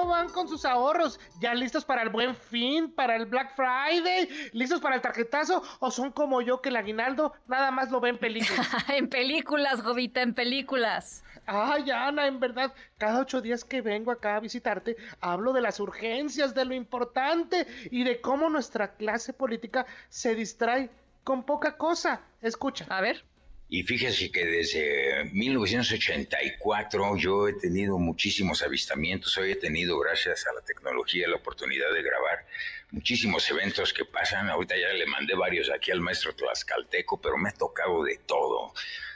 ¿Cómo van con sus ahorros? ¿Ya listos para el buen fin, para el Black Friday? ¿Listos para el tarjetazo? ¿O son como yo que el aguinaldo nada más lo ve en películas? en películas, Jovita, en películas. Ay, Ana, en verdad, cada ocho días que vengo acá a visitarte, hablo de las urgencias, de lo importante y de cómo nuestra clase política se distrae con poca cosa. Escucha. A ver. Y fíjese que desde 1984 yo he tenido muchísimos avistamientos, hoy he tenido, gracias a la tecnología, la oportunidad de grabar muchísimos eventos que pasan. Ahorita ya le mandé varios aquí al maestro Tlaxcalteco, pero me ha tocado de todo.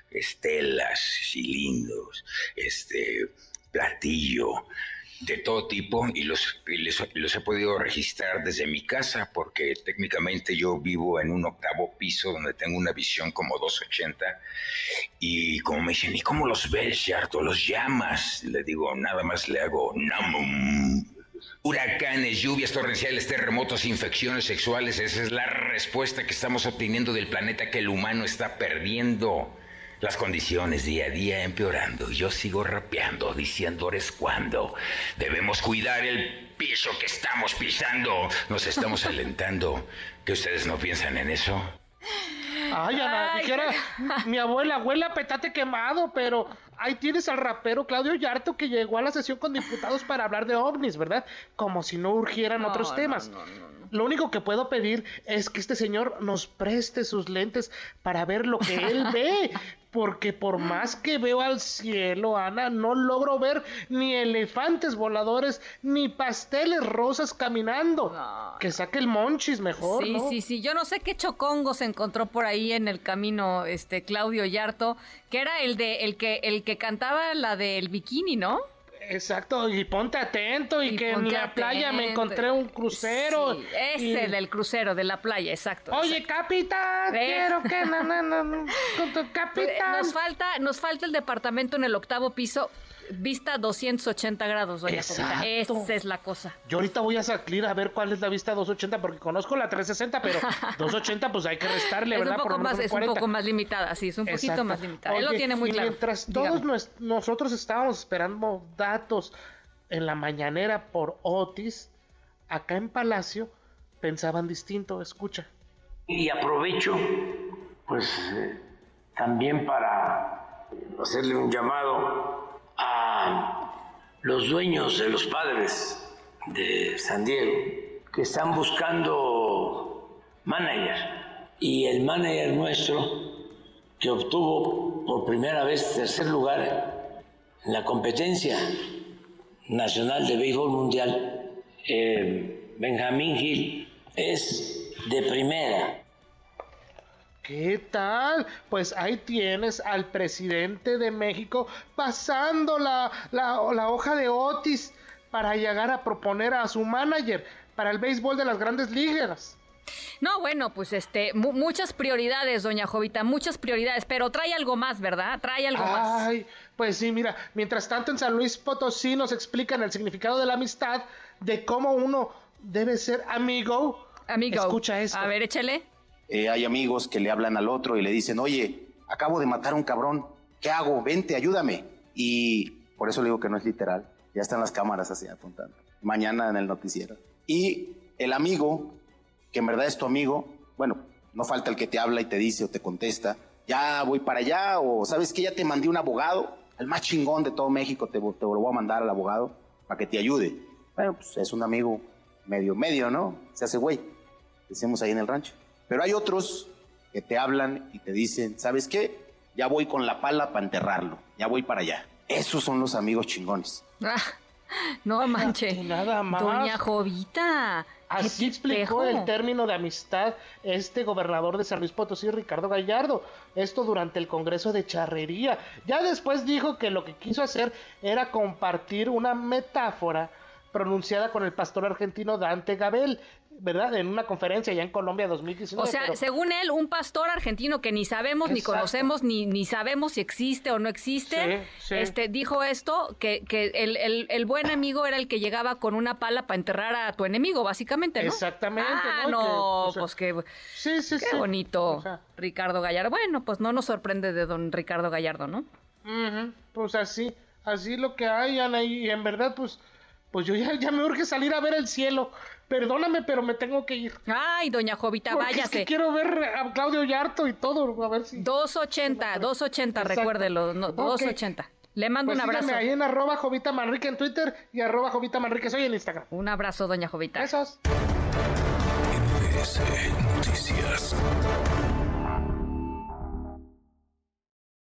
Estelas, cilindros, este, platillo, de todo tipo y los, los, he podido registrar desde mi casa porque técnicamente yo vivo en un octavo piso donde tengo una visión como 280 y como me dicen, ¿y cómo los ves, Yarto? ¿Los llamas? Le digo, nada más le hago namum. Huracanes, lluvias torrenciales, terremotos, infecciones sexuales, esa es la respuesta que estamos obteniendo del planeta que el humano está perdiendo las condiciones día a día empeorando. Yo sigo rapeando, diciendo eres cuando. Debemos cuidar el piso que estamos pisando. Nos estamos alentando. ¿Que ustedes no piensan en eso? Ay, Ana, dijera mi abuela, abuela, petate quemado, pero ahí tienes al rapero Claudio Yarto que llegó a la sesión con diputados para hablar de ovnis, ¿verdad? Como si no urgieran otros temas. Lo único que puedo pedir es que este señor nos preste sus lentes para ver lo que él ve, porque por más que veo al cielo, Ana, no logro ver ni elefantes voladores ni pasteles rosas caminando. Que saque el monchis mejor. Sí, sí, sí. Yo no sé qué chocongo se encontró por ahí en el camino, este Claudio Yarto, que era el de el que el que cantaba la del bikini, ¿no? Exacto, y ponte atento y, que en la playa me encontré un crucero. Sí, ese del crucero, de la playa, exacto. Oye, capitán, quiero que no, no, no, capitán. Nos falta, nos falta el departamento en el octavo piso vista 280 grados, doña Esa es la cosa. Yo ahorita voy a salir a ver cuál es la vista 280 porque conozco la 360, pero 280 pues hay que restarle, ¿verdad? Un poco más, es un poco más limitada, sí, es un poquito más limitada. Él lo tiene muy claro. Mientras todos nosotros estábamos esperando datos en la mañanera por Otis, acá en Palacio pensaban distinto, escucha. Y aprovecho pues eh, también para hacerle un llamado a los dueños de los padres de San Diego que están buscando manager. Y el manager nuestro que obtuvo por primera vez tercer lugar en la competencia nacional de béisbol mundial, eh, Benjamín Gil, es de primera ¿Qué tal? Pues ahí tienes al presidente de México pasando la, la, hoja de Otis para llegar a proponer a su manager para el béisbol de las grandes ligas. No, bueno, pues este, muchas prioridades, doña Jovita, muchas prioridades, pero trae algo más, ¿verdad? Trae algo más. Ay, pues sí, mira, mientras tanto en San Luis Potosí nos explican el significado de la amistad, de cómo uno debe ser amigo. Amigo. Escucha esto. A ver, échale. Eh, hay amigos que le hablan al otro y le dicen, oye, acabo de matar a un cabrón, ¿qué hago? Vente, ayúdame. Y por eso le digo que no es literal, ya están las cámaras así apuntando. Mañana en el noticiero. Y el amigo, que en verdad es tu amigo, bueno, no falta el que te habla y te dice o te contesta, ya voy para allá, o sabes que ya te mandé un abogado, el más chingón de todo México, te, te lo voy a mandar al abogado para que te ayude. Bueno, pues es un amigo medio, medio, ¿no? Se hace güey, decimos ahí en el rancho. Pero hay otros que te hablan y te dicen, ¿sabes qué? Ya voy con la pala para enterrarlo, ya voy para allá. Esos son los amigos chingones. Ah, no manche. Nada más. Doña Jovita. Así explicó el término de amistad este gobernador de San Luis Potosí, Ricardo Gallardo. Esto durante el Congreso de Charrería. Ya después dijo que lo que quiso hacer era compartir una metáfora pronunciada con el pastor argentino Dante Gabel, ¿verdad? En una conferencia allá en Colombia 2019. O sea, según él, un pastor argentino que ni sabemos, ni conocemos, ni, ni sabemos si existe o no existe, este dijo esto, que, que el, el, el, buen amigo era el que llegaba con una pala para enterrar a tu enemigo, básicamente, ¿no? Exactamente. Ah, no, pues qué, sí, sí, qué bonito, Ricardo Gallardo. Bueno, pues no nos sorprende de don Ricardo Gallardo, ¿no? Pues así, así lo que hay, Ana, y en verdad, pues pues yo ya, ya, me urge salir a ver el cielo. Perdóname, pero me tengo que ir. Ay, doña Jovita, váyase. Es que quiero ver a Claudio Yarto y todo, a ver si... 280, 280, recuérdelo, 280. Le mando pues un abrazo. ahí en arroba Jovita Manrique en Twitter y arroba Jovita Manrique soy en Instagram. Un abrazo, doña Jovita. Besos. Noticias.